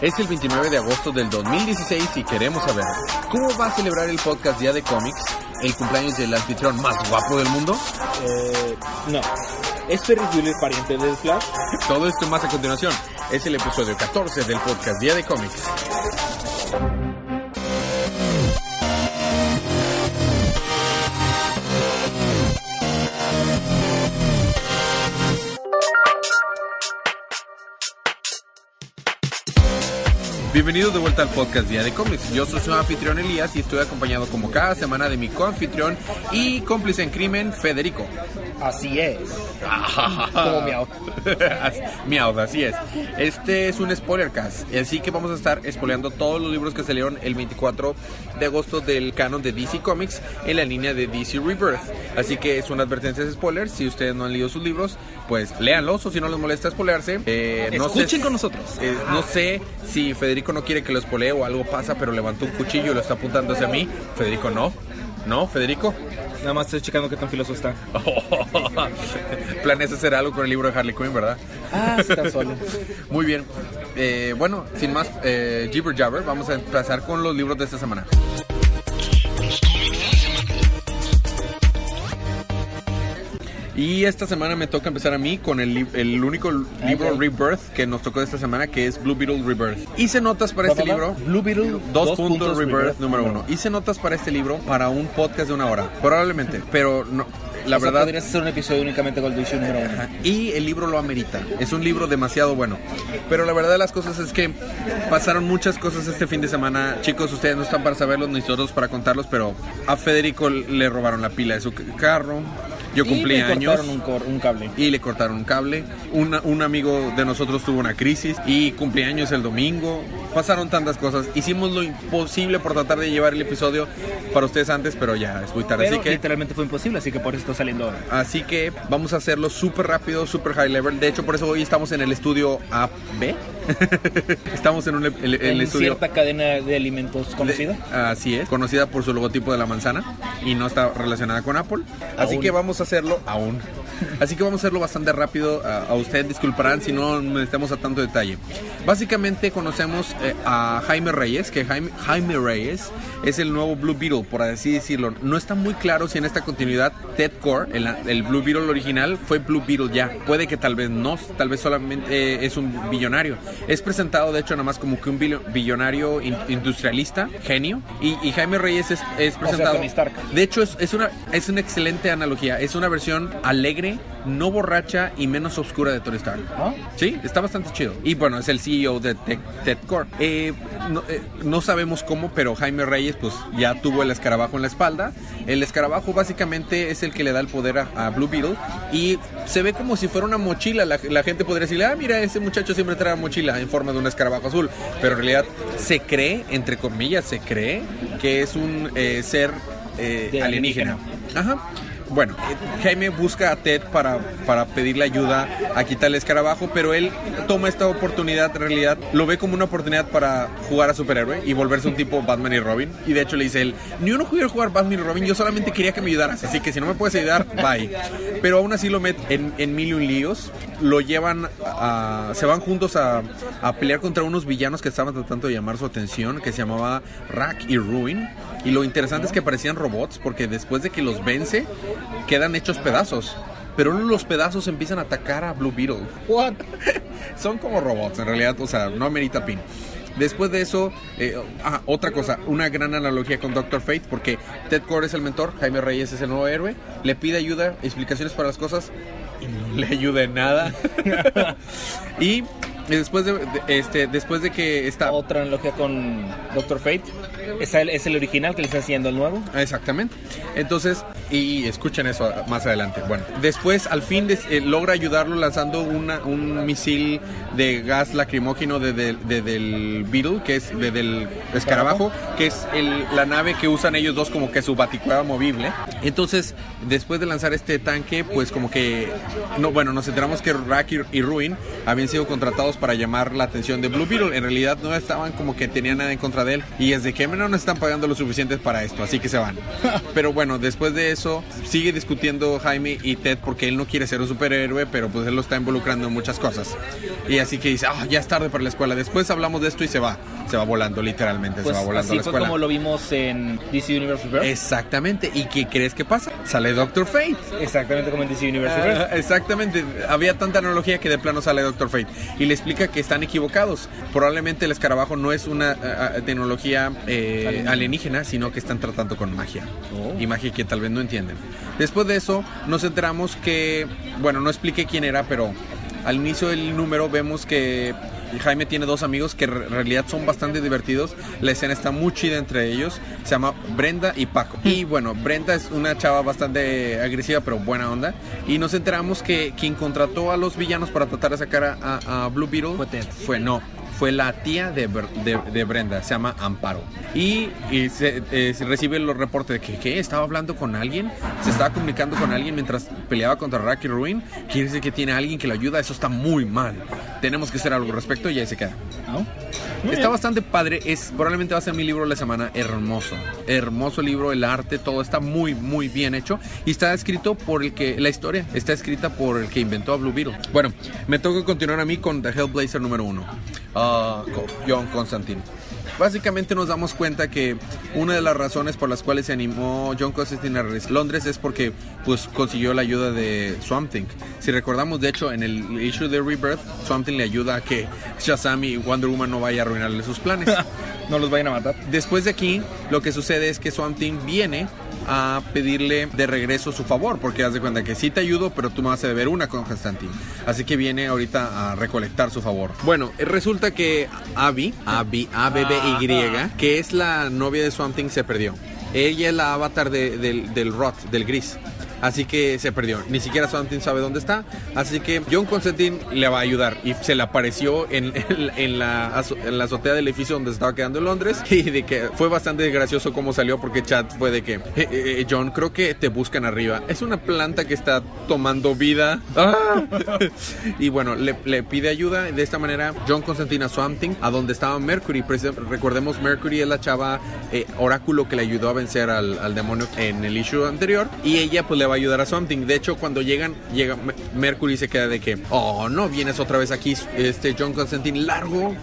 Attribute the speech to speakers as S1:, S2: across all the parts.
S1: Es el 29 de agosto del 2016 y queremos saber cómo va a celebrar el podcast Día de Cómics el cumpleaños del anfitrión más guapo del mundo.
S2: Eh, no. ¿Es Ferris Bueller pariente del Flash?
S1: Todo esto más a continuación. Es el episodio 14 del podcast Día de Cómics. Bienvenidos de vuelta al podcast Día de Cómics. Yo soy su anfitrión Elías y estoy acompañado como cada semana de mi coanfitrión y cómplice en crimen, Federico.
S2: Así es. Como miau.
S1: miau, así es. Este es un spoiler cast, así que vamos a estar spoileando todos los libros que salieron el 24 de agosto del canon de DC Comics en la línea de DC Rebirth. Así que es una advertencia de spoilers. Si ustedes no han leído sus libros, pues léanlos o si no les molesta spoilearse,
S2: eh, no escuchen con nosotros.
S1: Eh, no sé si Federico no quiere que lo spoilee o algo pasa, pero levantó un cuchillo y lo está apuntando hacia mí. Federico, no. ¿No, Federico?
S2: Nada más estoy checando qué tan filoso está.
S1: Planeas hacer algo con el libro de Harley Quinn, ¿verdad?
S2: Ah, tan solo.
S1: Muy bien. Eh, bueno, sin más eh, Jibber Jabber, vamos a empezar con los libros de esta semana. Y esta semana me toca empezar a mí con el, el único libro Rebirth que nos tocó esta semana, que es Blue Beetle Rebirth. Hice notas para este libro.
S2: Blue Beetle
S1: Dos, puntos, Rebirth, número uno. Hice notas para este libro para un podcast de una hora, probablemente, pero no, la
S2: O sea,
S1: verdad.
S2: Podrías hacer un episodio únicamente con el edición número uno.
S1: Y el libro lo amerita. Es un libro demasiado bueno. Pero la verdad de las cosas es que pasaron muchas cosas este fin de semana. Chicos, ustedes no están para saberlos ni nosotros para contarlos, pero a Federico le robaron la pila de su carro. Yo cumplí
S2: y
S1: años.
S2: cortaron un, cor- un cable.
S1: y le cortaron un cable. Una- un amigo de nosotros tuvo una crisis y cumpleaños el domingo. Pasaron tantas cosas. Hicimos lo imposible por tratar de llevar el episodio para ustedes antes, pero ya es muy tarde.
S2: Pero
S1: así que
S2: literalmente fue imposible, así que por eso está saliendo ahora.
S1: Así que vamos a hacerlo súper rápido, súper high level. De hecho, por eso hoy estamos en el estudio AB. estamos en, un, el, el
S2: en
S1: estudio.
S2: cierta cadena de alimentos conocida.
S1: de- así es, conocida por su logotipo de la manzana y no está relacionada con Apple. Así
S2: Aún.
S1: que vamos a hacerlo aún. Así que vamos a hacerlo bastante rápido. A, a ustedes disculparán si no necesitamos a tanto detalle. Básicamente conocemos eh, a Jaime Reyes, que Jaime, Jaime Reyes es el nuevo Blue Beetle, por así decirlo. No está muy claro si en esta continuidad Ted Core, el, el Blue Beetle original, fue Blue Beetle ya. Puede que tal vez no, tal vez solamente eh, es un billonario. Es presentado, de hecho, nada más como que un billo- billonario in- industrialista, genio. Y, y Jaime Reyes es, presentado. De hecho, es, es una, es una excelente analogía. Es una versión alegre, no borracha y menos oscura de Tony Stark.
S2: ¿No?
S1: Sí, está bastante chido. Y bueno, es el CEO de Tech- Ted Corp. Eh, no, eh, no sabemos cómo, pero Jaime Reyes pues ya tuvo el escarabajo en la espalda. El escarabajo básicamente es el que le da el poder a, a Blue Beetle y se ve como si fuera una mochila. La, la gente podría decirle, ah, mira, ese muchacho siempre trae mochila en forma de un escarabajo azul. Pero en realidad se cree, entre comillas, se cree que es un eh, ser
S2: De
S1: alienígena. Ajá. Bueno, Jaime busca a Ted para, para pedirle ayuda a quitar el escarabajo, pero él toma esta oportunidad, en realidad, lo ve como una oportunidad para jugar a superhéroe y volverse un tipo Batman y Robin. Y de hecho le dice él, ni uno quiero jugar Batman y Robin, yo solamente quería que me ayudaras, así que si no me puedes ayudar, bye. Pero aún así lo mete en, en mil y líos, lo llevan a... se van juntos a, a pelear contra unos villanos que estaban tratando de llamar su atención, que se llamaba Rack y Ruin. Y lo interesante es que parecían robots, porque después de que los vence, quedan hechos pedazos. Pero los pedazos empiezan a atacar a Blue Beetle. What? Son como robots, en realidad, o sea, no amerita pin. Después de eso, eh, ah, otra cosa, una gran analogía con Doctor Fate, porque Ted Core es el mentor, Jaime Reyes es el nuevo héroe, le pide ayuda, explicaciones para las cosas, y no le ayuda en nada. y después de, de- este, después de que está...
S2: Otra analogía con Doctor Fate. Es el, es el original que le está haciendo el nuevo.
S1: Exactamente. Entonces, y escuchen eso más adelante. Bueno, después al fin des- eh, logra ayudarlo lanzando una- un misil de gas lacrimógeno de, de- de- del Beetle, que es de- del escarabajo, que es el- la nave que usan ellos dos como que su baticueva movible. Entonces, después de lanzar este tanque, pues como que, no, bueno, nos enteramos que Rack y, y Ruin habían sido contratados para llamar la atención de Blue Beetle. En realidad no estaban como que tenían nada en contra de él. Y es de que no están pagando lo suficiente para esto, así que se van. Pero bueno, después de eso, sigue discutiendo Jaime y Ted porque él no quiere ser un superhéroe, pero pues él lo está involucrando en muchas cosas. Y así que dice, ah, ya es tarde para la escuela. Después hablamos de esto y se va. Se va volando, literalmente.
S2: Pues
S1: se va volando
S2: así
S1: a la
S2: fue
S1: escuela.
S2: como lo vimos en DC Universe.
S1: Exactamente. ¿Y qué crees que pasa? Sale Doctor Fate.
S2: Exactamente como en DC Universe.
S1: Ah, exactamente, había tanta analogía que de plano sale Doctor Fate y le explica que están equivocados. Probablemente el escarabajo no es una ah, ah, tecnología eh, alienígena, sino que están tratando con magia.
S2: Oh.
S1: Y magia que tal vez no entienden. Después de eso, nos enteramos que, bueno, no expliqué quién era, pero al inicio del número vemos que Jaime tiene dos amigos que en realidad son bastante divertidos. La escena está muy chida entre ellos. Se llama Brenda y Paco. Y bueno, Brenda es una chava bastante agresiva, pero buena onda. Y nos enteramos que quien contrató a los villanos para tratar de sacar a, a- a Blue Beetle
S2: Fue Ted.
S1: fue no. Fue la tía de, de- de Brenda, se llama Amparo. Y, y se, eh, se recibe los reportes de que estaba hablando con alguien, se estaba comunicando con alguien mientras peleaba contra Rocky Ruin. Quiere decir que tiene a alguien que lo ayuda, eso está muy mal. Tenemos que hacer algo al respecto y ahí se queda.
S2: ¿No?
S1: Está bastante padre, es probablemente va a ser mi libro de la semana, hermoso. Hermoso libro, el arte, todo está muy muy bien hecho y está escrito por el que la historia está escrita por el que inventó a Blue Beetle. Bueno, me toca continuar a mí con The Hellblazer número uno. Ah, John Constantine. Básicamente nos damos cuenta que una de las razones por las cuales se animó John Constantine a Londres es porque pues consiguió la ayuda de Swamp Thing. Si recordamos, de hecho, en el issue de Rebirth, Swamp Thing le ayuda a que Shazam y Wonder Woman no vaya a arruinarle sus planes.
S2: No los vayan a matar.
S1: Después de aquí, lo que sucede es que Swamp Thing viene a pedirle de regreso su favor, porque haz de cuenta que sí te ayudo, pero tú me vas a deber una con Constantine. Así que viene ahorita a recolectar su favor. Bueno, eh, resulta que Abby, Abby, A-B-B-Y, que es la novia de Swamp Thing, se perdió. Ella es la avatar de- del, del Rot, del gris. Así que se perdió. Ni siquiera Swamp Thing sabe dónde está. Así que John Constantine le va a ayudar. Y se le apareció en, en- la, en la azotea del edificio donde se estaba quedando en Londres. Y de que fue bastante gracioso cómo salió. Porque chat fue de que, "Eh, eh, John, creo que te buscan arriba. Es una planta que está tomando vida. ¡Ah! y bueno, le, le pide ayuda. De esta manera, John Constantine a Swamp Thing, a donde estaba Mercury. Recordemos, Mercury es la chava eh, oráculo que le ayudó a vencer al, al demonio en el issue anterior. Y ella pues le va a ayudar a Swamp Thing. De hecho, cuando llegan, llega Me- Mercury y se queda de que, oh, no vienes otra vez aquí, este John Constantine, largo.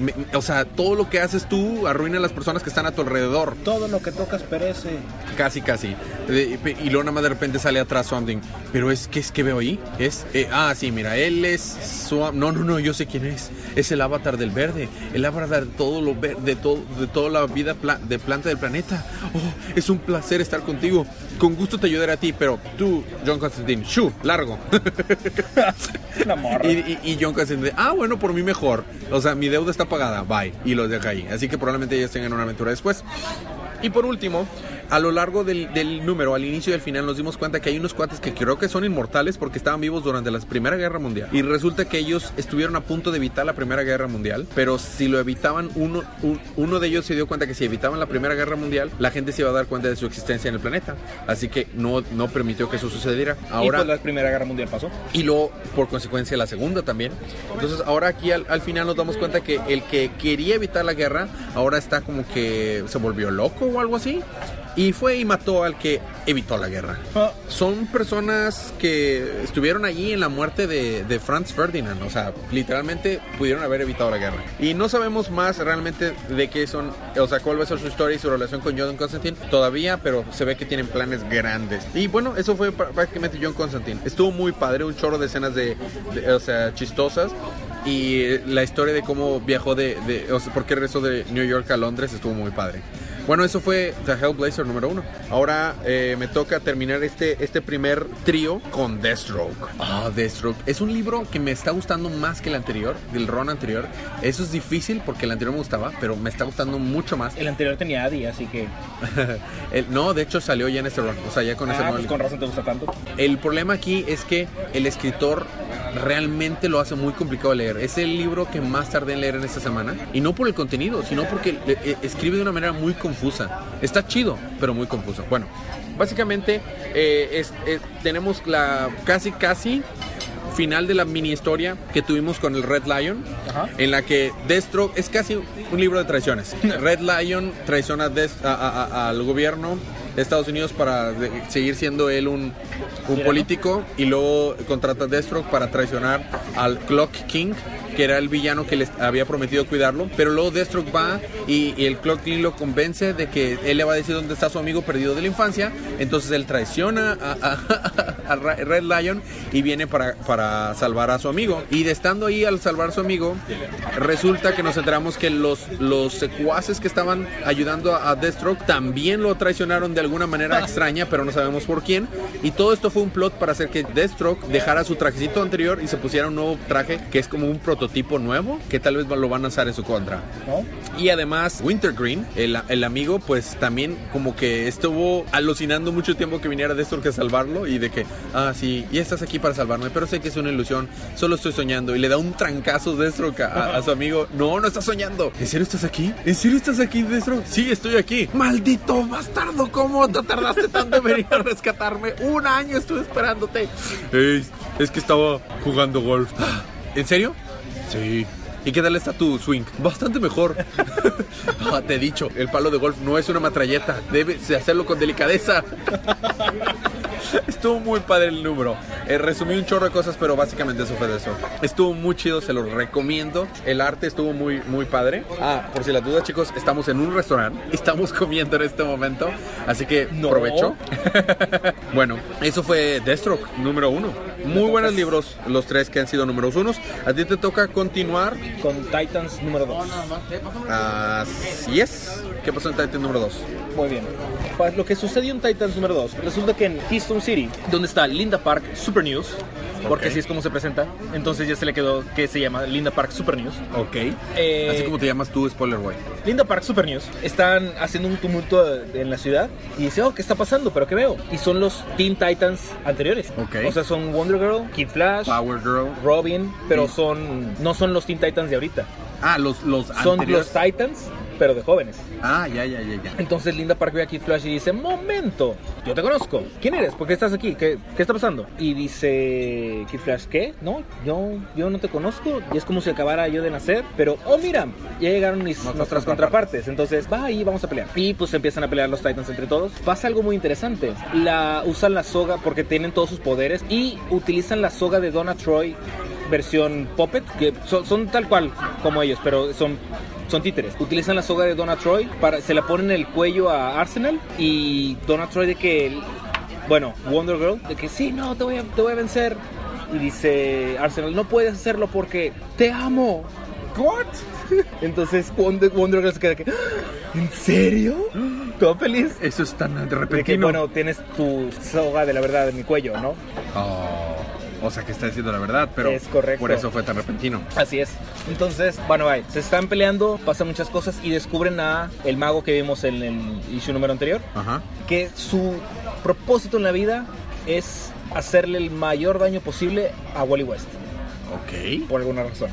S1: Me- o sea, todo lo que haces tú arruina a las personas que están a tu alrededor.
S2: Todo lo que tocas perece.
S1: Casi, casi. Y luego nada más de repente sale atrás Swamp Pero es que es que veo ahí. Es. eh, ah, sí, mira, él es Swamp. No, no, no, yo sé quién es. Es el avatar del verde. El avatar de todo lo de todo, de toda la vida pla- de planta del planeta. Oh, es un placer estar contigo. Con gusto te ayudaré a ti, pero tú, John Constantine, shu, largo.
S2: La morra.
S1: Y, y- y John Constantine, ah, bueno, por mí mejor. O sea, mi deuda está pagada, bye. Y los deja ahí. Así que probablemente ellos tengan una aventura después. Y por último, a lo largo del, del número, al inicio y al final, nos dimos cuenta que hay unos cuates que creo que son inmortales porque estaban vivos durante la Primera Guerra Mundial. Y resulta que ellos estuvieron a punto de evitar la Primera Guerra Mundial, pero si lo evitaban, uno, un- uno de ellos se dio cuenta que si evitaban la Primera Guerra Mundial, la gente se iba a dar cuenta de su existencia en el planeta. Así que no, no permitió que eso sucediera.
S2: y
S1: Ahora,
S2: pues la Primera Guerra Mundial pasó.
S1: y luego, por consecuencia, la segunda también. Entonces, ahora aquí al, al final nos damos cuenta que el que quería evitar la guerra, ahora está como que se volvió loco o algo así. Y fue y mató al que evitó la guerra.
S2: Ah.
S1: Son personas que estuvieron allí en la muerte de, de Franz Ferdinand. O sea, literalmente pudieron haber evitado la guerra. Y no sabemos más realmente de qué son, o sea, cuál va a ser su historia y su relación con John Constantine todavía, pero se ve que tienen planes grandes. Y bueno, eso fue pr- prácticamente John Constantine. Estuvo muy padre, un chorro de escenas de, de- o sea, chistosas. Y la historia de cómo viajó de, de o sea, por qué regresó de New York a Londres estuvo muy padre. Bueno, eso fue The Hellblazer número uno. Ahora eh, me toca terminar este, este primer trío con Deathstroke. Ah, Deathstroke. Es un libro que me está gustando más que el anterior, del Ron anterior. Eso es difícil porque el anterior me gustaba, pero me está gustando mucho más.
S2: El anterior tenía Adi, así que.
S1: El- no, de hecho salió ya en este Ron. O sea, ya con ese
S2: Ah,
S1: nuevo
S2: pues
S1: libro.
S2: con razón te gusta tanto.
S1: El problema aquí es que el escritor realmente lo hace muy complicado de leer. Es el libro que más tardé en leer en esta semana. Y no por el contenido, sino porque eh, escribe de una manera muy confusa. Está chido, pero muy confuso. Bueno, básicamente eh, es- eh, tenemos la casi, casi final de la mini historia que tuvimos con el Red Lion,
S2: Ajá.
S1: en la que Deathstroke es casi un libro de traiciones. Red Lion traiciona a Death- a- a- a- al gobierno Estados Unidos para de- seguir siendo él un, un político y luego contrata a Deathstroke para traicionar al Clock King que era el villano que les había prometido cuidarlo, pero luego Deathstroke va y, el Clock King lo convence de que él le va a decir dónde está su amigo perdido de la infancia, entonces él traiciona a, Red Lion y viene para, para salvar a su amigo. Y de estando ahí al salvar a su amigo, resulta que nos enteramos que los, los secuaces que estaban ayudando a, a Deathstroke también lo traicionaron de alguna manera extraña, pero no sabemos por quién. Y todo esto fue un plot para hacer que Deathstroke dejara su trajecito anterior y se pusiera un nuevo traje que es como un prototipo nuevo que tal vez lo van a usar en su contra.
S2: ¿No?
S1: Y además, Wintergreen, el, amigo, pues también como que estuvo alucinando mucho tiempo que viniera Deathstroke a salvarlo y de que, ah, sí, y estás aquí para salvarme, pero sé que es una ilusión, solo estoy soñando. Y le da un trancazo Deathstroke a, su amigo. No, no estás soñando. ¿En serio estás aquí? ¿En serio estás aquí, Deathstroke? Sí, estoy aquí. Maldito bastardo, ¿cómo te tardaste tanto en venir a rescatarme? Un año estuve esperándote. Ey, es que estaba jugando golf. ¿En serio? Sí. ¿Y qué tal está tu swing? Bastante mejor. Ah, te he dicho, el palo de golf no es una matralleta. Debes de hacerlo con delicadeza. Estuvo muy padre el número. Eh, resumí un chorro de cosas, pero básicamente eso fue de eso. Estuvo muy chido, se lo recomiendo. El arte estuvo muy, muy padre. Ah, por si las dudas, chicos, estamos en un restaurante. Estamos comiendo en este momento. Así que
S2: No.
S1: provecho. bueno, eso fue Deathstroke, número uno. Muy buenos libros, los tres que han sido números unos. A ti te toca continuar.
S2: Con Titans número 2.
S1: Así es. ¿Qué pasó en Titan número 2?
S2: Muy bien. Pues lo que sucedió en Titans número 2, resulta que en City, donde está Linda Park Super News, porque así es como se presenta, entonces ya se le quedó que se llama Linda Park Super News.
S1: Ok.
S2: Eh,
S1: Así como te llamas tú, Spoiler Boy.
S2: Linda Park Super News están haciendo un tumulto en la ciudad y dice, oh, ¿qué está pasando? ¿Pero qué veo? Y son los Teen Titans anteriores.
S1: Ok.
S2: O sea, son Wonder Girl, Kid Flash,
S1: Power Girl.
S2: Robin, pero
S1: Sí.
S2: son no son los Teen Titans de ahorita.
S1: Ah, los, los
S2: Son
S1: anteriores.
S2: los Titans, pero de jóvenes.
S1: Ah, ya, ya, ya, ya.
S2: Entonces Linda Park ve a Kid Flash y dice, momento, yo te conozco. ¿Quién eres? ¿Por qué estás aquí? ¿Qué, qué está pasando? Y dice Kid Flash, ¿qué? No, yo, yo no te conozco. Y es como si acabara yo de nacer. Pero, oh, mira, ya llegaron mis,
S1: Nuestras
S2: nuestras contrapartes. Entonces, va y vamos a pelear. Y pues empiezan a pelear los Titans entre todos. Pasa algo muy interesante. La, usan la soga porque tienen todos sus poderes y utilizan la soga de Donna Troy versión Puppet, que son, son tal cual como ellos, pero son son títeres. Utilizan la soga de Donna Troy, para, se la ponen en el cuello a Arsenal y Donna Troy de que, bueno, Wonder Girl, de que sí, no, te voy a, te voy a vencer. Y dice Arsenal, no puedes hacerlo porque te amo. ¿What? Entonces Wonder, Wonder Girl se queda que, ¿en serio? ¿Todo feliz?
S1: Eso es tan de
S2: De que, bueno, tienes tu soga de la verdad en mi cuello, ¿no?
S1: Oh, o sea que está diciendo la verdad, pero
S2: Es correcto.
S1: por eso fue tan repentino.
S2: Así es. Entonces, bueno, ahí, se están peleando, pasan muchas cosas y descubren a el mago que vimos en el issue número anterior,
S1: Ajá.
S2: que su propósito en la vida es hacerle el mayor daño posible a Wally West,
S1: Ok.
S2: por alguna razón.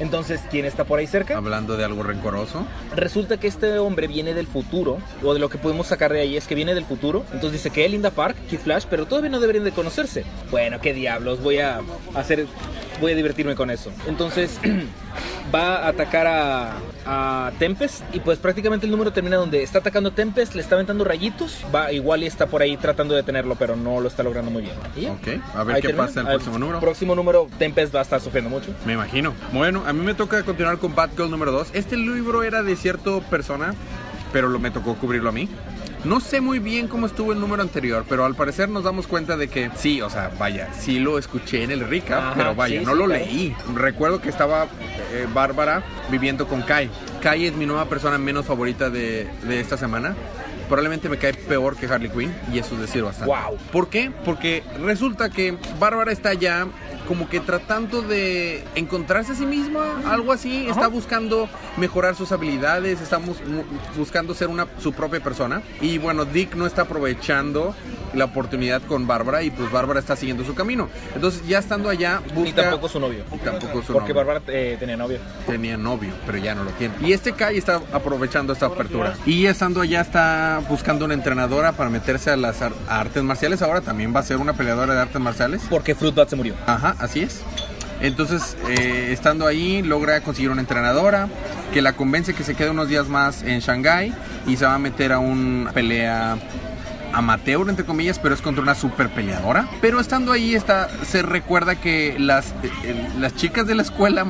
S2: Entonces, ¿quién está por ahí cerca?
S1: Hablando de algo rencoroso.
S2: Resulta que este hombre viene del futuro, o de lo que podemos sacar de ahí es que viene del futuro. Entonces dice que Linda Park, Kid Flash, pero todavía no deberían de conocerse. Bueno, qué diablos, voy a hacer, voy a divertirme con eso. Entonces va a atacar a, a Tempest y pues prácticamente el número termina donde está atacando Tempest, le está aventando rayitos, va igual y está por ahí tratando de detenerlo, pero no lo está logrando muy bien. Y ya.
S1: Ok. A ver
S2: Ahí
S1: qué
S2: termina.
S1: pasa en el próximo número.
S2: Próximo número, Tempest va a estar sufriendo mucho.
S1: Me imagino. Bueno, a mí me toca continuar con Batgirl número 2. Este libro era de cierta persona, pero lo, me tocó cubrirlo a mí. No sé muy bien cómo estuvo el número anterior, pero al parecer nos damos cuenta de que sí, o sea, vaya, sí lo escuché en el
S2: Ajá,
S1: pero vaya,
S2: sí,
S1: no
S2: sí,
S1: lo
S2: claro.
S1: leí. Recuerdo que estaba eh, Bárbara viviendo con Kai. Kai es mi nueva persona menos favorita de, de esta semana. Probablemente me cae peor que Harley Quinn y eso es decir bastante.
S2: Wow.
S1: ¿Por qué? Porque resulta que Bárbara está ya como que tratando de encontrarse a sí misma, algo así, está buscando mejorar sus habilidades, está buscando ser una su propia persona y bueno, Dick no está aprovechando la oportunidad con Bárbara y pues Bárbara está siguiendo su camino. Entonces, ya estando allá, busca
S2: Ni tampoco su novio.
S1: tampoco su
S2: Porque
S1: novio.
S2: Bárbara eh, tenía novio.
S1: tenía novio, pero ya no lo tiene. Y este Kai está aprovechando esta apertura. Y estando allá está buscando una entrenadora para meterse a las artes marciales. Ahora también va a ser una peleadora de artes marciales.
S2: Porque Fruitbat se murió.
S1: Ajá, así es. Entonces, eh, estando ahí, logra conseguir una entrenadora que la convence que se quede unos días más en Shanghái y se va a meter a una pelea amateur, entre comillas, pero es contra una super peleadora. Pero estando ahí, se recuerda que las, eh, las chicas de la escuela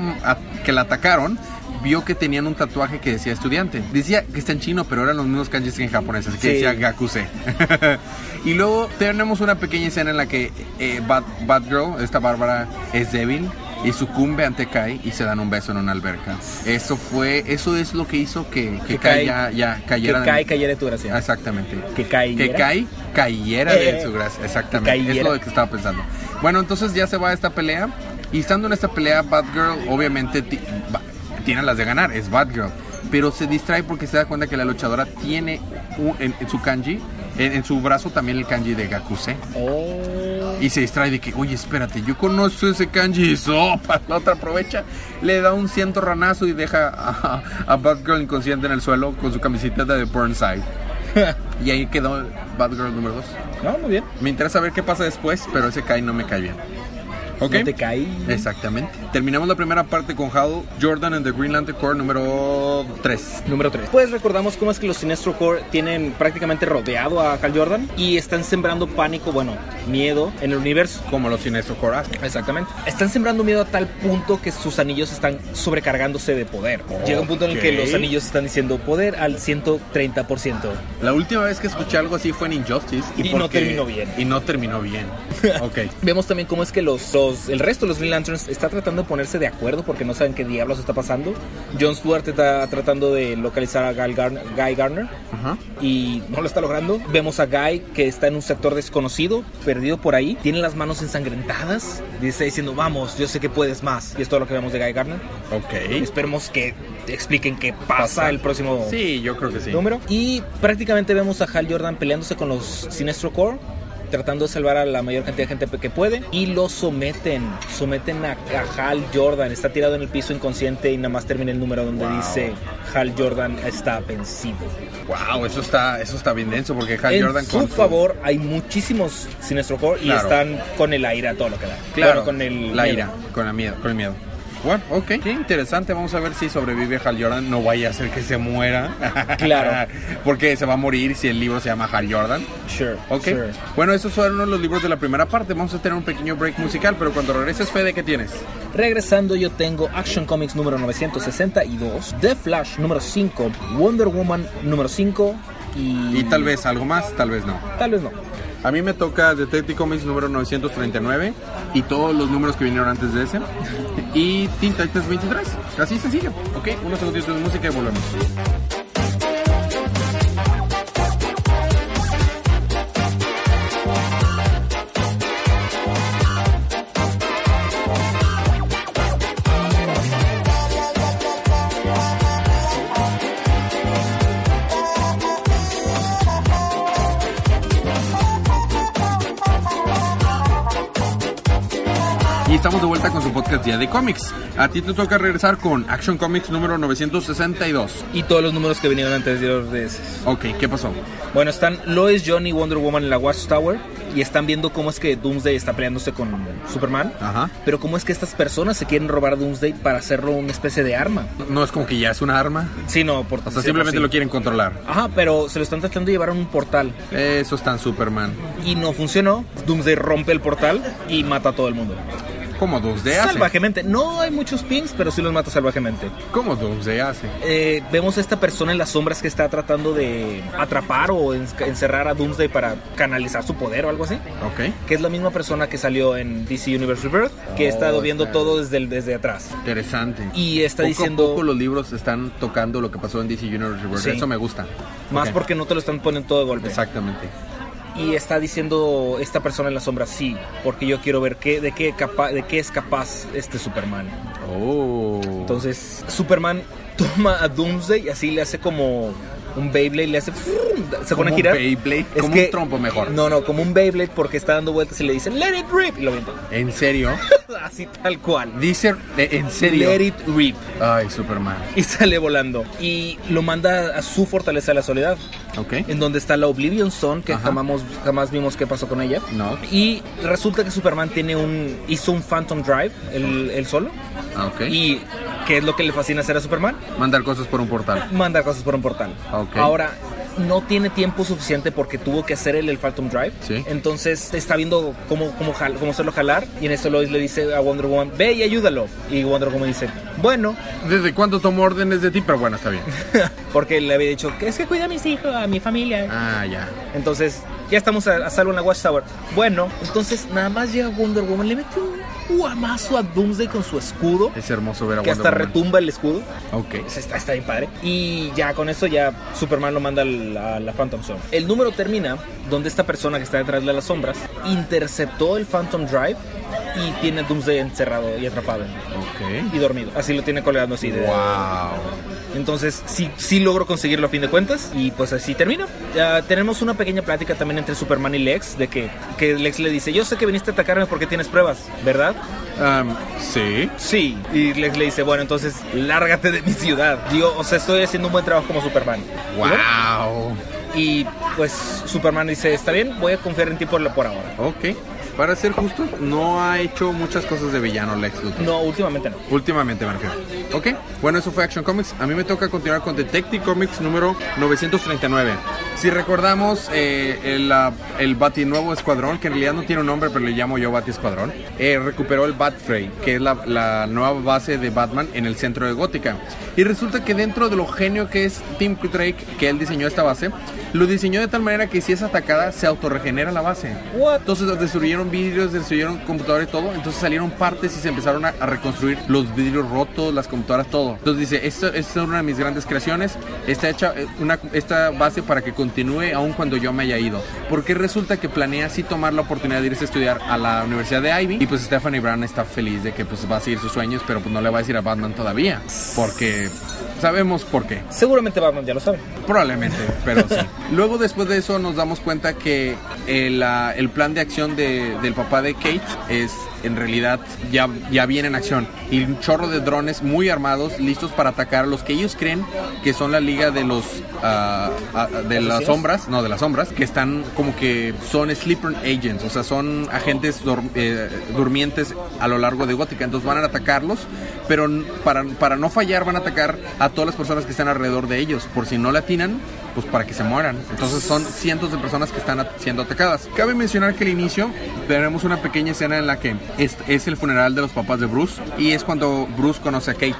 S1: que la atacaron vio que tenían un tatuaje que decía estudiante. Decía que está en chino, pero eran los mismos kanjis que en japonés, así que
S2: Sí.
S1: decía Gakuse. y luego tenemos una pequeña escena en la que eh, Bad, Batgirl, esta Bárbara, es débil y sucumbe ante Kai y se dan un beso en una alberca. Eso fue, eso es lo que hizo que, que
S2: Que
S1: Kai
S2: Kai-
S1: ya, ya
S2: Que
S1: cayera.
S2: de tu gracia.
S1: Exactamente.
S2: Que cae.
S1: Que Kai cayera de
S2: Eh,
S1: su gracia. Exactamente. Es lo que estaba pensando. Bueno, entonces ya se va a esta pelea. Y estando en esta pelea, Batgirl obviamente tiene las de ganar. Es Batgirl. Pero se distrae porque se da cuenta que la luchadora tiene un- en, en su kanji, en, en su brazo también el kanji de Gakuse.
S2: Oh.
S1: Y se distrae de que, oye, espérate, yo conozco ese kanji y sopa. La otra aprovecha, le da un ciento ranazo y deja a, a Batgirl inconsciente en el suelo con su camiseta de Burnside. y ahí quedó Batgirl número 2.
S2: No, muy bien.
S1: Me interesa ver qué pasa después, pero ese Kai no me cae bien. ¿Ok?
S2: No te cae.
S1: Exactamente. Terminamos la primera parte con Hal Jordan and the Green Lantern Corps número 3.
S2: Número 3. Pues recordamos cómo es que los Sinestro Corps tienen prácticamente rodeado a Hal Jordan y están sembrando pánico, bueno, miedo en el universo.
S1: Como los Sinestro Corps hacen.
S2: Exactamente. Están sembrando miedo a tal punto que sus anillos están sobrecargándose de poder. Llega un punto en el que los anillos están diciendo poder al 130%.
S1: La última vez que escuché algo así fue en Injustice.
S2: Y no terminó bien.
S1: Y no terminó bien. ok.
S2: Vemos también cómo es que los, los- el resto de los Green Lanterns está tratando de ponerse de acuerdo porque no saben qué diablos está pasando. John Stewart está tratando de localizar a Guy Garner, Guy Garner
S1: Ajá.
S2: y no lo está logrando. Vemos a Guy que está en un sector desconocido, perdido por ahí. Tiene las manos ensangrentadas. Y está diciendo, vamos, yo sé que puedes más. Y es todo lo que vemos de Guy Garner.
S1: Ok.
S2: Esperemos que expliquen qué pasa,
S1: Pasa.
S2: el próximo
S1: Sí, yo creo que sí.
S2: número. Y prácticamente vemos a Hal Jordan peleándose con los Sinestro Corps. Tratando de salvar a la mayor cantidad de gente que puede. Y lo someten. Someten a, a Hal Jordan. Está tirado en el piso inconsciente. Y nada más termina el número donde
S1: Wow.
S2: dice Hal Jordan está vencido.
S1: Wow, eso está, eso está bien denso porque Hal
S2: en
S1: Jordan
S2: su
S1: con
S2: favor hay muchísimos Sinestro Corps. Y
S1: Claro.
S2: están con el aire a todo lo que da.
S1: Claro,
S2: Bueno, con el
S1: la
S2: miedo.
S1: ira, con el miedo, con el miedo. Bueno, ok, qué interesante. Vamos a ver si sobrevive Hal Jordan. No vaya a ser que se muera.
S2: Claro.
S1: Porque se va a morir si el libro se llama Hal Jordan.
S2: Sure.
S1: Ok.
S2: sure.
S1: Bueno, esos fueron los libros de la primera parte. Vamos a tener un pequeño break musical, pero cuando regreses, Fede, ¿qué tienes?
S2: Regresando yo tengo Action Comics número 962, The Flash número 5, Wonder Woman número 5 y...
S1: Y tal vez algo más, tal vez no.
S2: Tal vez no.
S1: A mí me toca Detective Comics número 939 y todos los números que vinieron antes de ese. Y Teen Titans 23. Así sencillo. Ok, unos segunditos de música y volvemos. Estamos de vuelta con su podcast Día de Cómics. A ti te toca regresar con Action Comics número 962.
S2: Y todos los números que vinieron anterior de ese.
S1: Ok, ¿qué pasó?
S2: Bueno, están Lois, John y Wonder Woman en la Watchtower y están viendo cómo es que Doomsday está peleándose con Superman.
S1: Ajá.
S2: Pero cómo es que estas personas se quieren robar a Doomsday para hacerlo una especie de arma.
S1: No es como que ya es un arma.
S2: Sí, no, por
S1: O sea, simplemente lo quieren controlar.
S2: Ajá, pero se lo están tratando de llevar a un portal
S1: Eso está en Superman.
S2: y no funcionó. Doomsday rompe el portal y mata a todo el mundo.
S1: ¿Cómo Doomsday hace?
S2: Salvajemente. No hay muchos pings, pero sí los mata salvajemente.
S1: ¿Cómo Doomsday hace?
S2: Eh, vemos a esta persona en las sombras que está tratando de atrapar o en- encerrar a Doomsday para canalizar su poder o algo así.
S1: Ok.
S2: Que es la misma persona que salió en DC Universe Rebirth, que ha
S1: Oh,
S2: estado viendo
S1: está.
S2: todo desde, el- desde atrás.
S1: Interesante.
S2: Y está
S1: poco
S2: diciendo-
S1: a poco los libros están tocando lo que pasó en DC Universe Rebirth.
S2: Sí.
S1: Eso me gusta.
S2: Más porque no te lo están poniendo todo de golpe.
S1: Exactamente.
S2: Y está diciendo esta persona en la sombra, sí, porque yo quiero ver qué, de, qué capa- de qué es capaz este Superman.
S1: Oh.
S2: Entonces, Superman toma a Doomsday y así le hace como un Beyblade, le hace... Se pone a
S1: Como
S2: girar.
S1: un Beyblade,
S2: Es
S1: como
S2: que-
S1: un trompo mejor.
S2: No, no, como un Beyblade porque está dando vueltas y le dicen, let it rip, y lo avienta.
S1: ¿En serio?
S2: así tal cual.
S1: Dice, eh, en serio.
S2: Let it rip.
S1: Ay, Superman.
S2: Y sale volando. Y lo manda a su fortaleza de la soledad.
S1: Ok.
S2: En donde está la Oblivion Zone, que
S1: Ajá.
S2: jamás, jamás vimos qué pasó con ella.
S1: No.
S2: Y resulta que Superman tiene un. hizo un Phantom Drive, él, él solo.
S1: Ah, Ok.
S2: Y ¿qué es lo que le fascina hacer a Superman?
S1: Mandar cosas por un portal.
S2: Mandar cosas por un portal. Ahora, no tiene tiempo suficiente porque tuvo que hacer el, el Phantom Drive.
S1: Sí.
S2: Entonces está viendo cómo, cómo, jal- cómo hacerlo jalar. Y en eso Lois le dice a Wonder Woman, ve y ayúdalo. Y Wonder Woman dice, bueno,
S1: ¿Desde cuándo tomo órdenes de ti? Pero bueno, está bien.
S2: porque le había dicho, es que cuida a mis hijos, a mi familia.
S1: Ah, ya.
S2: Entonces, ya estamos a, a salvo en la Watchtower. Bueno, entonces nada más llega Wonder Woman, le mete un guamazo a Doomsday con su escudo.
S1: Es hermoso ver a
S2: Que hasta
S1: Wonder Woman.
S2: retumba el escudo.
S1: Ok.
S2: Pues Está, está bien padre. Y ya con eso ya Superman lo manda a la, a la Phantom Zone. El número termina donde esta persona que está detrás de las sombras interceptó el Phantom Drive y tiene Doomsday encerrado y atrapado
S1: Ok.
S2: y dormido. Así lo tiene colgando así de...
S1: Wow.
S2: Entonces sí, sí logro conseguirlo a fin de cuentas y pues así termina. Tenemos una pequeña plática también entre Superman y Lex de que, que Lex le dice, yo sé que viniste a atacarme porque tienes pruebas, ¿verdad?
S1: Um, sí.
S2: Sí. Y Lex le dice, bueno, entonces lárgate de mi ciudad. Digo, o sea, estoy haciendo un buen trabajo como Superman.
S1: Wow.
S2: Y pues Superman dice, está bien, voy a confiar en ti por, por ahora.
S1: Ok. Para ser justos, no ha hecho muchas cosas de villano Lex Luthor.
S2: No, últimamente no.
S1: Últimamente me refiero. Ok, bueno, eso fue Action Comics. A mí me toca continuar con Detective Comics número 939. Si recordamos, eh, el, ah, el Bati nuevo escuadrón, que en realidad no tiene un nombre, pero le llamo yo Bati Escuadrón, eh, recuperó el Batfray, que es la, la nueva base de Batman en el centro de Gótica. Y resulta que dentro de lo genio que es Tim Drake, que él diseñó esta base, lo diseñó de tal manera que si es atacada, se autorregenera la base.
S2: What?
S1: Entonces destruyeron vidrios, destruyeron computadores todo. Entonces salieron partes y se empezaron a, a reconstruir los vidrios rotos, las computadoras, todo. Entonces dice, esto, esta es una de mis grandes creaciones. Está hecha eh, una, esta base para que continúe aun cuando yo me haya ido. Porque resulta que planea así tomar la oportunidad de irse a estudiar a la Universidad de Ivy. Y pues Stephanie Brown está feliz de que pues va a seguir sus sueños, pero pues no le va a decir a Batman todavía. Porque sabemos por qué.
S2: Seguramente Batman ya lo sabe.
S1: Probablemente, pero sí. Luego después de eso nos damos cuenta que el, ah, el plan de acción de- del papá de Kate es en realidad ya, ya viene en acción. Y un chorro de drones muy armados, listos para atacar a los que ellos creen que son la liga de los ah, de las sombras, no de las sombras, que están como que son sleeper agents, o sea, son agentes dor- eh, durmientes a lo largo de Gótica. Entonces van a atacarlos, pero para, para no fallar van a atacar a todas las personas que están alrededor de ellos. Por si no le atinan, pues para que se mueran. Entonces son cientos de personas que están siendo atacadas. Cabe mencionar que al inicio tenemos una pequeña escena en la que es, es el funeral de los papás de Bruce y es cuando Bruce conoce a Kate.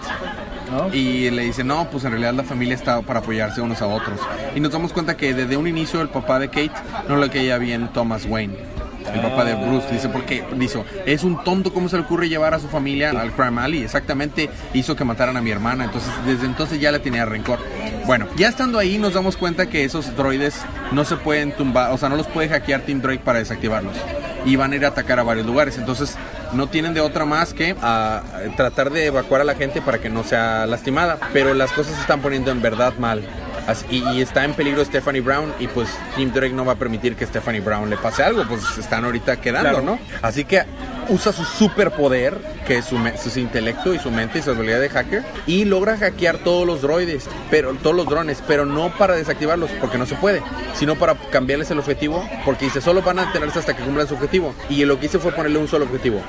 S2: ¿no?
S1: Y le dice, no, pues en realidad la familia está para apoyarse unos a otros. Y nos damos cuenta que desde un inicio el papá de Kate no lo quería bien Thomas Wayne. El papá de Bruce dice, porque dice, es un tonto, ¿cómo se le ocurre llevar a su familia al Crime Alley? Exactamente hizo que mataran a mi hermana, entonces desde entonces ya le tenía rencor. Bueno, ya estando ahí nos damos cuenta que esos droides no se pueden tumbar, o sea, no los puede hackear Team Drake para desactivarlos. Y van a ir a atacar a varios lugares, entonces no tienen de otra más que a tratar de evacuar a la gente para que no sea lastimada. Pero las cosas se están poniendo en verdad mal. Así- y, y está en peligro Stephanie Brown y pues Team Drake no va a permitir que Stephanie Brown le pase algo, pues están ahorita quedando,
S2: Claro.
S1: ¿no? Así que usa su superpoder, que es su, su intelecto y su mente y su habilidad de hacker, y logra hackear todos los droides, pero todos los drones, pero no para desactivarlos, porque no se puede, sino para cambiarles el objetivo, porque dice, solo van a detenerse hasta que cumplan su objetivo. Y lo que hice fue ponerle un solo objetivo,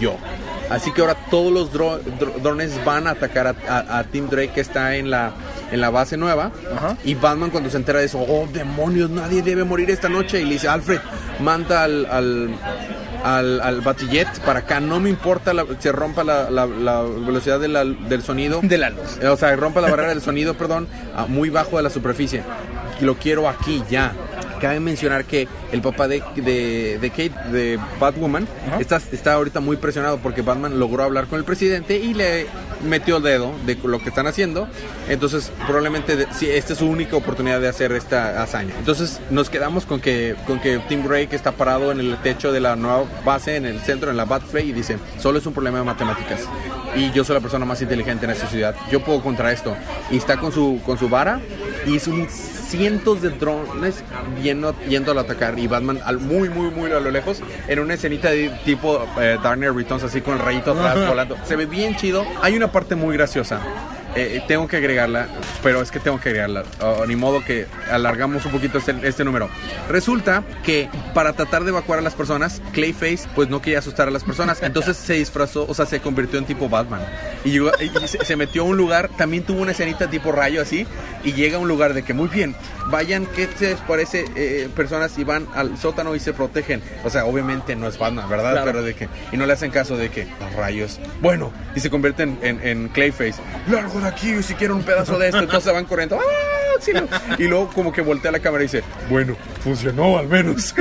S1: yo. Así que ahora todos los dro- dro- drones van a atacar a, a- a Team Drake que está en la, en la base nueva.
S2: Ajá.
S1: Y Batman cuando se entera de eso, oh demonios, nadie debe morir esta noche. Y le dice, Alfred, manda al, al, al, al Batillet para acá. No me importa la- se rompa la, la- la velocidad de del sonido.
S2: De la luz.
S1: O sea, rompa la barrera del sonido, perdón, a muy bajo de la superficie. Lo quiero aquí, ya. Cabe mencionar que el papá de, de, de Kate, de Batwoman,
S2: Ajá.
S1: está, está ahorita muy presionado porque Batman logró hablar con el presidente y le metió el dedo de lo que están haciendo. Entonces, probablemente de- sí, esta es su única oportunidad de hacer esta hazaña. Entonces, nos quedamos con que, con que Tim Drake está parado en el techo de la nueva base, en el centro, en la Batfray, y dice: Solo es un problema de matemáticas. Y yo soy la persona más inteligente en esta ciudad. Yo puedo contra esto. Y está con su, con su vara y es un cientos de drones yendo, yendo al atacar y Batman al, muy, muy, muy a lo lejos en una escenita de tipo eh, Knight Returns, así con el rayito atrás volando. Se ve bien chido. Hay una parte muy graciosa. Eh, tengo que agregarla, pero es que tengo que agregarla. Oh, ni modo que alargamos un poquito este, este, número. Resulta que para tratar de evacuar a las personas, Clayface pues no quería asustar a las personas, entonces se disfrazó, o sea, se convirtió en tipo Batman. Y, se, metió a un lugar, también tuvo una escenita tipo rayo así, y llega a un lugar de que muy bien, vayan, ¿qué se les parece? Eh, personas y van al sótano y se protegen. O sea, obviamente no es Batman, ¿verdad? Pero de que, y no le hacen caso de que los rayos, bueno, y se convierten en, en Clayface. Largo aquí si quiero un pedazo de esto. Entonces van corriendo. ¡Ah, y luego como que voltea la cámara y dice, bueno, funcionó al menos.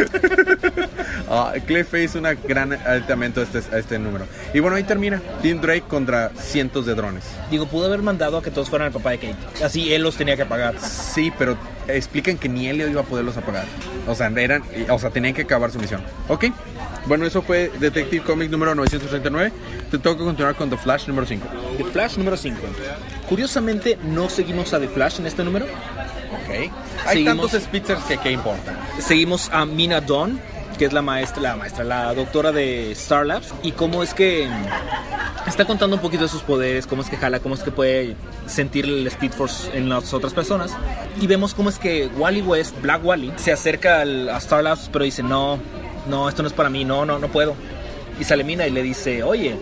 S1: uh, Clayface una gran aditamento a este, a este número. Y bueno, ahí termina. Tim Drake contra cientos de drones.
S2: Digo, pudo haber mandado a que todos fueran el papá de Kate. Así él los tenía que pagar.
S1: Sí, pero explican que ni él iba a poderlos apagar. O sea, eran, o sea, tenían que acabar su misión. ¿Ok? Bueno, eso fue Detective Comics número 939. Te tengo que continuar con The Flash número 5.
S2: The Flash número 5. Curiosamente, no seguimos a The Flash en este número.
S1: Ok. Hay tantos Spitzers que qué importa.
S2: Seguimos a Mina Dawn, que es la maestra, la maestra, la doctora de Star Labs, y cómo es que está contando un poquito de sus poderes, cómo es que jala, cómo es que puede sentir el Speed Force en las otras personas. Y vemos cómo es que Wally West, Black Wally, se acerca al, a Star Labs, pero dice, no, no, esto no es para mí, no, no, no puedo. Y sale Mina y le dice, oye,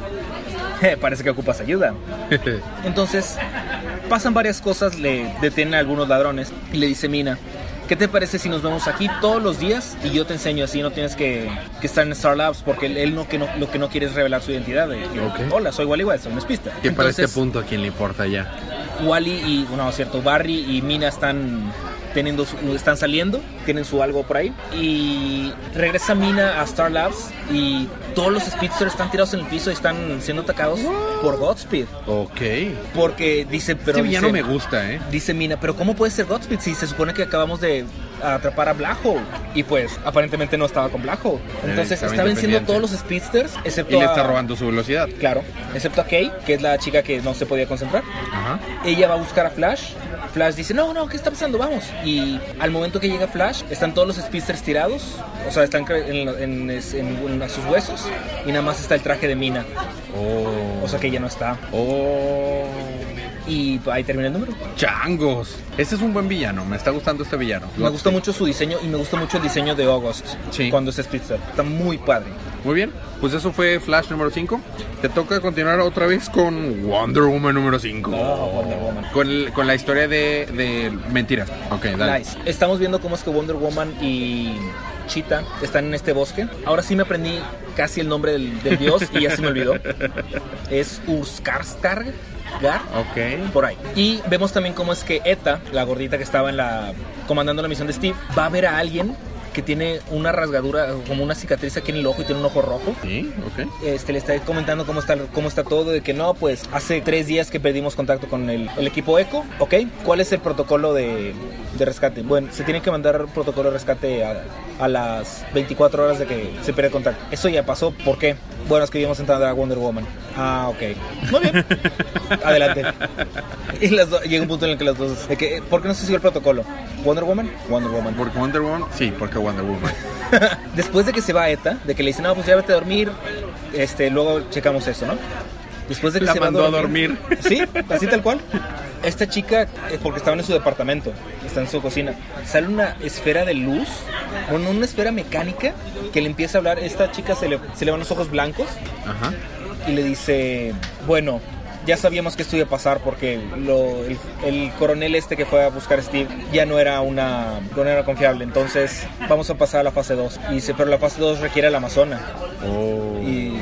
S2: parece que ocupas ayuda. Entonces, pasan varias cosas, le detienen a algunos ladrones y le dice Mina, ¿qué te parece si nos vemos aquí todos los días y yo te enseño así, no tienes que, estar en Star Labs porque él, no, que no, lo que no quiere es revelar su identidad. Hola, soy Wally West, soy un espista.
S1: Que para este punto a quién le importa ya.
S2: Wally y, no, cierto, Barry y Mina están teniendo están saliendo, tienen su algo por ahí. Y regresa Mina a Star Labs y todos los Speedsters están tirados en el piso y están siendo atacados por Godspeed.
S1: Ok.
S2: Porque dice, pero.
S1: Este no me gusta, ¿eh?
S2: Dice Mina, pero ¿cómo puede ser Godspeed si se supone que acabamos de atrapar a Black Hole? Y pues, aparentemente no estaba con Black Hole. Eh, Entonces, está venciendo todos los Speedsters, excepto.
S1: Y le está robando su velocidad.
S2: Claro, excepto a Kay, que es la chica que no se podía concentrar. Ajá. Ella va a buscar a Flash Flash dice, no, no, ¿qué está pasando? Vamos. Y al momento que llega Flash, están todos los speedsters tirados, o sea, están en, en, sus huesos, y nada más está el traje de Mina. Oh. O sea que ya no está.
S1: Oh.
S2: Y ahí termina el número.
S1: Changos. Este es un buen villano. Me está gustando este villano.
S2: Me gustó mucho su diseño y me gustó mucho el diseño de August. Sí. Cuando es Speedster. Está muy padre.
S1: Muy bien. Pues eso fue Flash número 5. Te toca continuar otra vez con Wonder Woman número 5.
S2: Wonder Woman.
S1: Con, con, la historia de, de mentiras. Ok, dale.
S2: Estamos viendo cómo es que Wonder Woman y Cheetah están en este bosque. Ahora sí me aprendí casi el nombre del, del dios y ya se me olvidó. Es Urskarstarg.
S1: Ok.
S2: Por ahí. Y vemos también cómo es que Eta, la gordita que estaba en la comandando la misión de Steve, va a ver a alguien que tiene una rasgadura, como una cicatriz aquí en el ojo y tiene un ojo rojo.
S1: Sí, ok.
S2: Este, le está comentando cómo está, cómo está todo, de que no, pues hace tres días que perdimos contacto con el, el equipo ECO, ¿ok? ¿Cuál es el protocolo de, de, rescate? Bueno, se tiene que mandar protocolo de rescate a, a las 24 horas de que se pierde contacto. Eso ya pasó, ¿por qué? Bueno, es que íbamos entrando a Wonder Woman. Ah, ok. Muy bien. Adelante. Y las llega un punto en el que las dos. De que, ¿Por qué no se siguió el protocolo? ¿Wonder Woman? Wonder Woman.
S1: ¿Por Wonder Woman? Sí, porque Wonder Woman.
S2: Después de que se va a ETA, de que le dicen, no, pues ya vete a dormir, este, luego checamos eso, ¿no? Después de que
S1: la
S2: se
S1: mandó va a dormir.
S2: Sí, así tal cual. Esta chica, eh, porque estaba en su departamento, está en su cocina, sale una esfera de luz, con una esfera mecánica que le empieza a hablar. Esta chica se le, se le van los ojos blancos Ajá. Y le dice, bueno, ya sabíamos que esto iba a pasar porque el, coronel este que fue a buscar a Steve ya no era una no era confiable. Entonces vamos a pasar a la fase 2. Y dice, pero la fase 2 requiere el Amazona.
S1: Oh.
S2: Y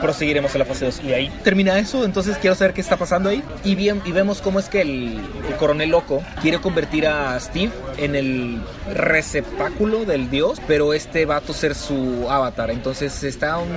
S2: proseguiremos a la fase 2. Y ahí termina eso, entonces quiero saber qué está pasando ahí. Y, bien, y vemos cómo es que el, coronel loco quiere convertir a Steve en el receptáculo del dios, pero este va a ser su avatar. Entonces está un...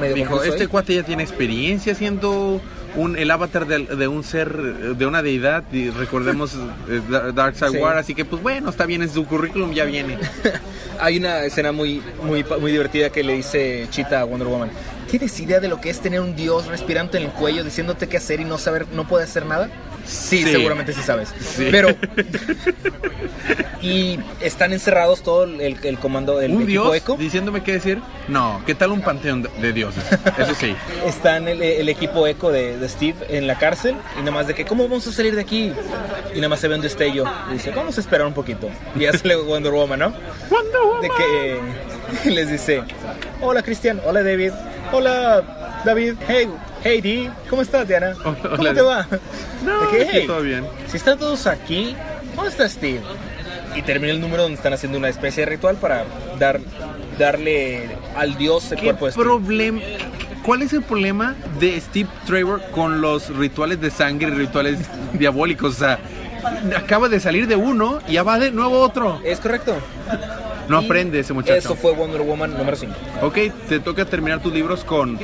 S1: Medio Dijo, este cuate ya tiene experiencia siendo un, el avatar de, un ser, de una deidad, y recordemos eh, Dark Side War, así que pues bueno, está bien, en su currículum ya viene.
S2: Hay una escena muy, muy, muy divertida que le dice Chita a Wonder Woman. ¿Tienes idea de lo que es tener un dios respirando en el cuello diciéndote qué hacer y no saber, no puede hacer nada? Sí,
S1: Sí.
S2: seguramente sí sabes.
S1: Sí.
S2: Pero. y están encerrados todo el, el comando del
S1: ¿Un
S2: equipo
S1: dios
S2: Echo.
S1: diciéndome qué decir? No, ¿qué tal un panteón de, de dioses? Eso sí.
S2: Están el, el equipo Echo de, de Steve en la cárcel. Y nada más de que, ¿cómo vamos a salir de aquí? Y nada más se ve un destello. Y dice, vamos a esperar un poquito. Y sale Wonder Woman, ¿no? De que eh, les dice, hola Cristian, hola David, hola David, hey, hey Dee, ¿cómo estás Diana?
S1: Hola,
S2: ¿Cómo
S1: hola.
S2: te va?
S1: No,
S2: De que,
S1: aquí
S2: "Hey,
S1: todo bien.
S2: Si están todos aquí, ¿dónde está Steve? Y termina el número donde están haciendo una especie de ritual para dar, darle al dios el
S1: ¿Qué
S2: cuerpo de Steve.
S1: ¿Cuál es el problema de Steve Trevor con los rituales de sangre y rituales diabólicos? O sea, acaba de salir de uno y ya va de nuevo otro.
S2: Es correcto.
S1: No aprende ese muchacho.
S2: Eso fue Wonder Woman número 5.
S1: Ok, te toca terminar tus libros con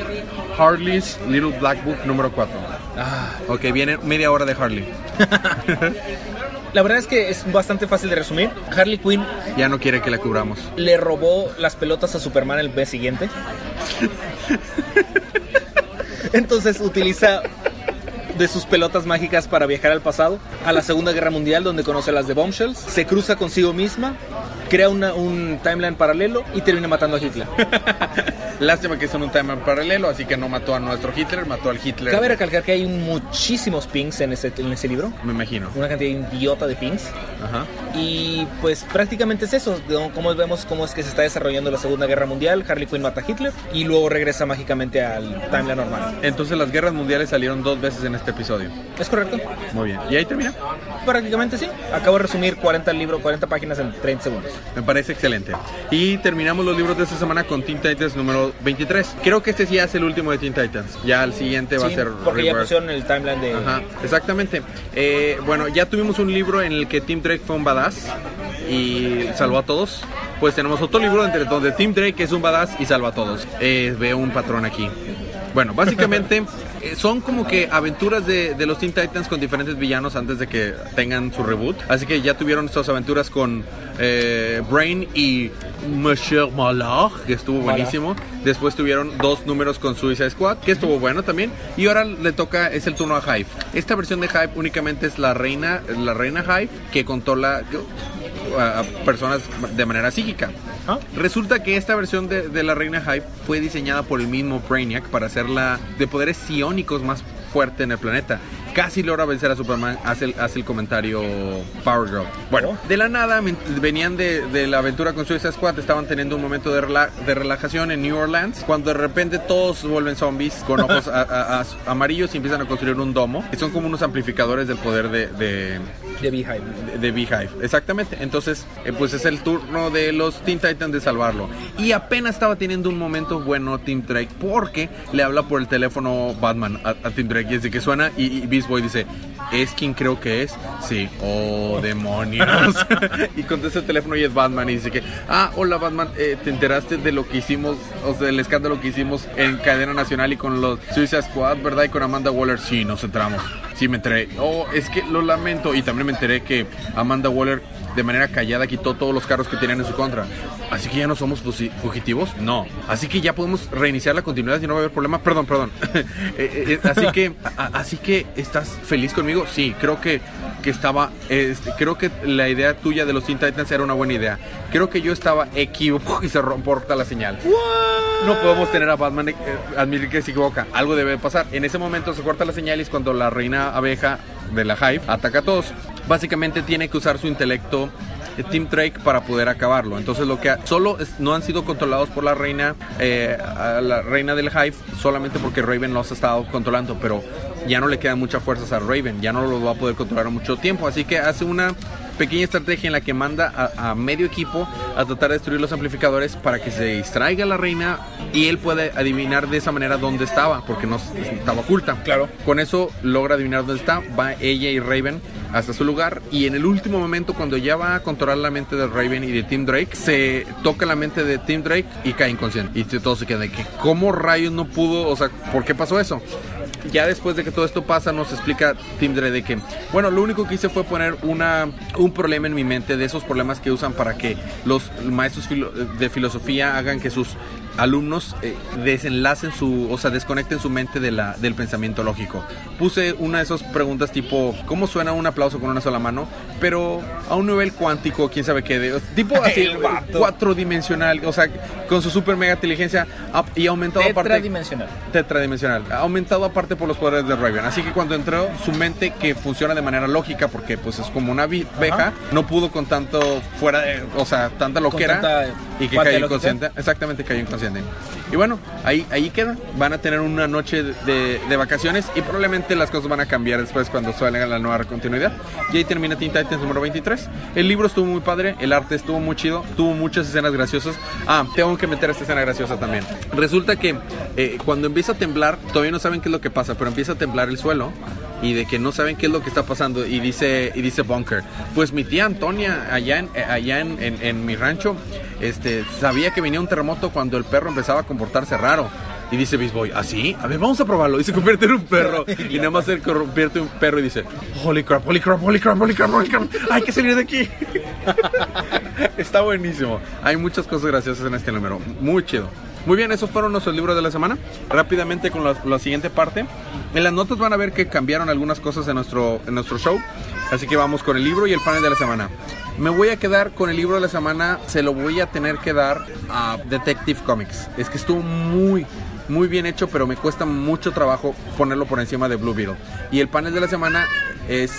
S1: Harley's Little Black Book número 4.
S2: Ah,
S1: Ok, viene media hora de Harley.
S2: la verdad es que es bastante fácil de resumir. Harley Quinn
S1: Ya no quiere que la cubramos.
S2: le robó las pelotas a Superman el mes siguiente. Entonces utiliza de sus pelotas mágicas para viajar al pasado, a la Segunda Guerra Mundial, donde conoce a las de Bombshells, se cruza consigo misma, crea una- un timeline paralelo y termina matando a Hitler.
S1: Lástima que son un tema paralelo, así que no mató a nuestro Hitler, mató al Hitler.
S2: Cabe recalcar que hay muchísimos pings en ese, en ese libro,
S1: Me imagino.
S2: una cantidad idiota de pings.
S1: Ajá.
S2: Y pues prácticamente es eso, como vemos cómo es que se está desarrollando la Segunda Guerra Mundial, Harley Quinn mata a Hitler y luego regresa mágicamente al timeline normal.
S1: Entonces las guerras mundiales salieron dos veces en este episodio.
S2: ¿Es correcto?
S1: Muy bien. ¿Y ahí termina?
S2: Prácticamente sí. Acabo de resumir 40 libros, 40 páginas en 30 segundos.
S1: Me parece excelente. Y terminamos los libros de esta semana con Teen Titans número 23. Creo que este sí ya es el último de Teen Titans. Ya el siguiente va a ser
S2: porque ya
S1: Rebirth.
S2: pusieron el timeline de...
S1: Ajá, exactamente. Eh, bueno, ya tuvimos un libro en el que Tim Drake fue un badass y salvó a todos. Pues tenemos otro libro entre donde Tim Drake es un badass y salva a todos. Eh, veo un patrón aquí. Bueno, básicamente eh, son como que aventuras de, de los Teen Titans con diferentes villanos antes de que tengan su reboot. Así que ya tuvieron estas aventuras con eh, Brain y Monsieur Malach, que estuvo buenísimo. Después tuvieron dos números con Suicide Squad, que estuvo bueno también. Y ahora le toca, es el turno a Hive. Esta versión de Hive únicamente es la reina, la reina Hive que controla a, a personas de manera psíquica. Resulta que esta versión de, la reina Hive fue diseñada por el mismo Brainiac para hacerla de poderes psiónicos más fuerte en el planeta. Casi logra vencer a Superman, hace el, hace el comentario Power Girl. Bueno, de la nada venían de, de la aventura con Suicide Squad, estaban teniendo un momento de, rela- de relajación en New Orleans, cuando de repente todos vuelven zombies con ojos a- a- a- amarillos y empiezan a construir un domo, que son como unos amplificadores del poder de- de,
S2: De Beehive.
S1: de, de Beehive, exactamente. Entonces, eh, pues es el turno de los Teen Titans de salvarlo. Y apenas estaba teniendo un momento bueno Team Drake porque le habla por el teléfono Batman a, a Team Drake y desde que suena y, y Boy dice, ¿es quien creo que es? Sí, oh demonios. y contesta el teléfono y es Batman y dice que, ah, hola Batman, eh, ¿te enteraste de lo que hicimos, o sea, del escándalo que hicimos en cadena nacional y con los Suicide Squad, verdad? Y con Amanda Waller, sí, nos entramos. Sí, me enteré. Oh, es que lo lamento. Y también me enteré que Amanda Waller de manera callada quitó todos los carros que tenían en su contra. Así que ya no somos fugitivos. No. Así que ya podemos reiniciar la continuidad y no va a haber problema. Perdón, perdón. Eh, eh, así que, a- así que estás feliz conmigo. Sí, creo que, que estaba, este, creo que la idea tuya de los Teen Titans era una buena idea. Creo que yo estaba equivocado y se romporta la señal. No podemos tener a Batman eh, admitir que se equivoca. Algo debe pasar. En ese momento se corta la señal y es cuando la reina abeja de la Hive ataca a todos. Básicamente tiene que usar su intelecto eh, Team Drake para poder acabarlo. Entonces lo que ha- solo es- no han sido controlados por la reina, eh, a la reina del Hive, solamente porque Raven los ha estado controlando, pero ya no le quedan muchas fuerzas a Raven, ya no lo va a poder controlar mucho tiempo. Así que hace una pequeña estrategia en la que manda a, a medio equipo a tratar de destruir los amplificadores para que se distraiga la reina y él puede adivinar de esa manera dónde estaba, porque no estaba oculta.
S2: Claro.
S1: Con eso logra adivinar dónde está, va ella y Raven hasta su lugar y en el último momento cuando ya va a controlar la mente de Raven y de Tim Drake, se toca la mente de Tim Drake y cae inconsciente. Y todos se quedan de que cómo rayos no pudo, o sea, ¿por qué pasó eso? ya después de que todo esto pasa, nos explica Tim Dre de que, bueno, lo único que hice fue poner una, un problema en mi mente, de esos problemas que usan para que los maestros de filosofía hagan que sus alumnos eh, desenlacen su, o sea, desconecten su mente de la, del pensamiento lógico. Puse una de esas preguntas tipo, ¿cómo suena un aplauso con una sola mano? Pero a un nivel cuántico, quién sabe qué, de- tipo así,
S2: El vato.
S1: cuatrodimensional, o sea, con su super mega inteligencia y aumentado aparte
S2: Tetradimensional.
S1: tetradimensional, aumentado aparte por los poderes de Raven. Así que cuando entró su mente que funciona de manera lógica, porque pues es como una abeja, no pudo con tanto fuera de, o sea, tanta loquera
S2: tanta
S1: y que cayó inconsciente. Exactamente, cayó inconsciente. Y bueno, ahí, ahí queda. Van a tener una noche de, de vacaciones y probablemente las cosas van a cambiar después cuando salga la nueva continuidad. Y ahí termina Teen Titans número 23. El libro estuvo muy padre, el arte estuvo muy chido, tuvo muchas escenas graciosas. Ah, tengo que meter esta escena graciosa también. Resulta que eh, cuando empieza a temblar, todavía no saben qué es lo que pasa, pero empieza a temblar el suelo y de que no saben qué es lo que está pasando y dice y dice Bunker pues mi tía Antonia allá en eh, allá en- en mi rancho este sabía que venía un terremoto cuando el perro empezaba a comportarse raro y dice Beast Boy, ¿así? A ver, vamos a probarlo. Y se convierte en un perro. Y nada más se convierte en un perro y dice, Holy crap, holy crap, holy crap, holy crap, holy crap. Hay que salir de aquí. Está buenísimo. Hay muchas cosas graciosas en este número. Muy chido. Muy bien, esos fueron nuestros libros de la semana. Rápidamente con la, la siguiente parte. En las notas van a ver que cambiaron algunas cosas en nuestro, en nuestro show. Así que vamos con el libro y el panel de la semana. Me voy a quedar con el libro de la semana. Se lo voy a tener que dar a Detective Comics. Es que estuvo muy, muy bien hecho, pero me cuesta mucho trabajo ponerlo por encima de Blue Beetle. Y el panel de la semana es,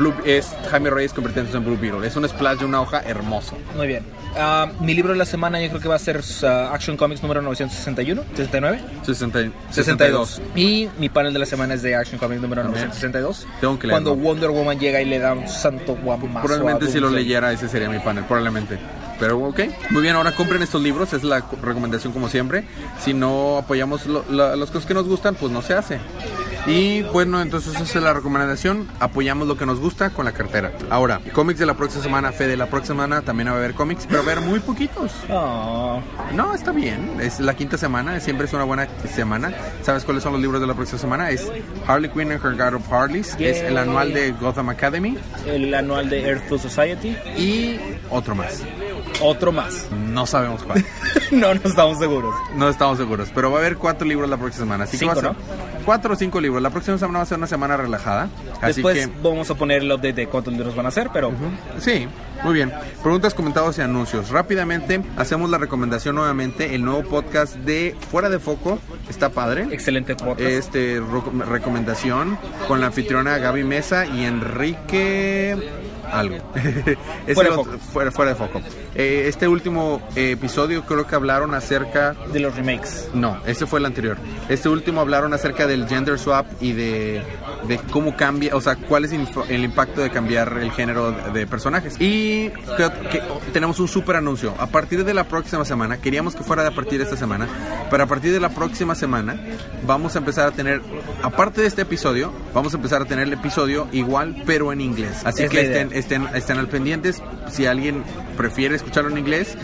S1: Blue, es Jaime Reyes convirtiéndose en Blue Beetle. Es un splash de una hoja hermoso.
S2: Muy bien. Ah, mi libro de la semana yo creo que va a ser ah, Action Comics número 961, 69.
S1: 60 62.
S2: Y mi panel de la semana es de Action Comics número
S1: También.
S2: 962.
S1: Tengo que leerlo.
S2: Cuando Wonder Woman llega y le da un santo guamazo.
S1: Probablemente si lo leyera ese sería mi panel, probablemente. Pero ok, muy bien, ahora compren estos libros, es la co- recomendación como siempre. Si no apoyamos lo- la- las cosas que nos gustan, pues no se hace. Y bueno, entonces esa es la recomendación. Apoyamos lo que nos gusta con la cartera. Ahora, cómics de la próxima semana, Fede, la próxima semana también va a haber cómics, pero va a haber muy poquitos.
S2: Oh,
S1: No, está bien. Es la quinta semana. Siempre es una buena semana. ¿Sabes cuáles son los libros de la próxima semana? Es Harley Quinn and Her God of Harleys. Es el anual de Gotham Academy.
S2: el anual de Earthful Society.
S1: Y otro más.
S2: Otro más.
S1: No sabemos cuál.
S2: no, no estamos seguros.
S1: No estamos seguros. Pero va a haber cuatro libros la próxima semana. Así
S2: Cinco,
S1: que va a ser cuatro o cinco libros. La próxima semana va a ser una semana relajada. Así
S2: Después
S1: que.
S2: vamos a poner el update de cuántos libros van a ser, pero
S1: Sí, muy bien. Preguntas, comentarios y anuncios. Rápidamente hacemos la recomendación nuevamente. El nuevo podcast de Fuera de Foco está padre.
S2: excelente podcast.
S1: este recomendación con la anfitriona Gaby Mesa y Enrique algo Es
S2: Fuera de
S1: fuera de foco Eh, este último eh, episodio creo que hablaron acerca
S2: de los remakes.
S1: no, ese fue el anterior. Este último hablaron acerca del gender swap y de, de cómo cambia, o sea, cuál es el impacto de cambiar el género de, de personajes. Y creo que tenemos un súper anuncio. A partir de la próxima semana, queríamos que fuera de a partir de esta semana, pero a partir de la próxima semana vamos a empezar a tener, aparte de este episodio, vamos a empezar a tener el episodio igual, pero en inglés. Así
S2: Es
S1: que estén, estén, estén al pendientes. Si alguien prefiere escucharlo en inglés,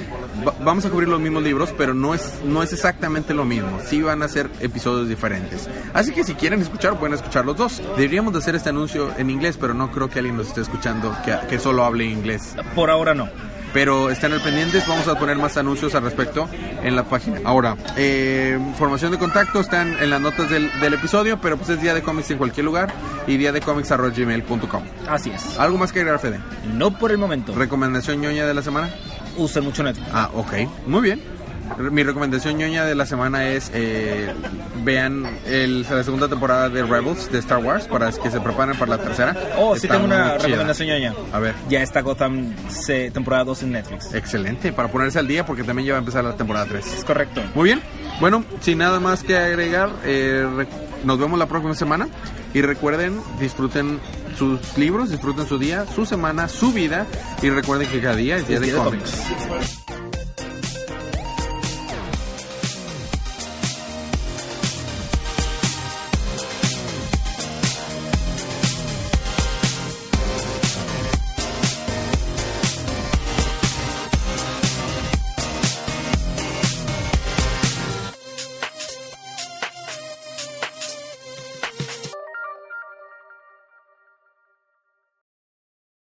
S1: va- vamos a cubrir los mismos libros, pero no es, no es exactamente lo mismo. Sí van a ser episodios diferentes. Así que si quieren escuchar, pueden escuchar los dos. Deberíamos de hacer este anuncio en inglés, pero no creo que alguien nos esté escuchando que, que solo hable inglés.
S2: Por ahora no.
S1: Pero estén al pendientes, vamos a poner más anuncios al respecto en la página. Ahora, eh, información de contacto están en las notas del, del episodio, pero pues es día de cómics en cualquier lugar y día de cómics gmail.com.
S2: Así es.
S1: ¿Algo más que agregar, Fede?
S2: No por el momento.
S1: ¿Recomendación ñoña de la semana?
S2: Usen mucho Netflix.
S1: Ah, ok. Muy bien. Mi recomendación ñoña de la semana es eh, vean el- la segunda temporada de Rebels de Star Wars para que se preparen para la tercera.
S2: Oh, sí
S1: Está
S2: tengo una recomendación ñoña.
S1: A ver.
S2: Ya está Gotham se- temporada 2 en Netflix.
S1: Excelente, para ponerse al día porque también ya va a empezar la temporada 3.
S2: Es correcto.
S1: Muy bien. Bueno, sin nada más que agregar, eh, nos vemos la próxima semana. Y recuerden, disfruten sus libros, disfruten su día, su semana, su vida. Y recuerden que cada día es día
S2: Es
S1: de
S2: día de cómics.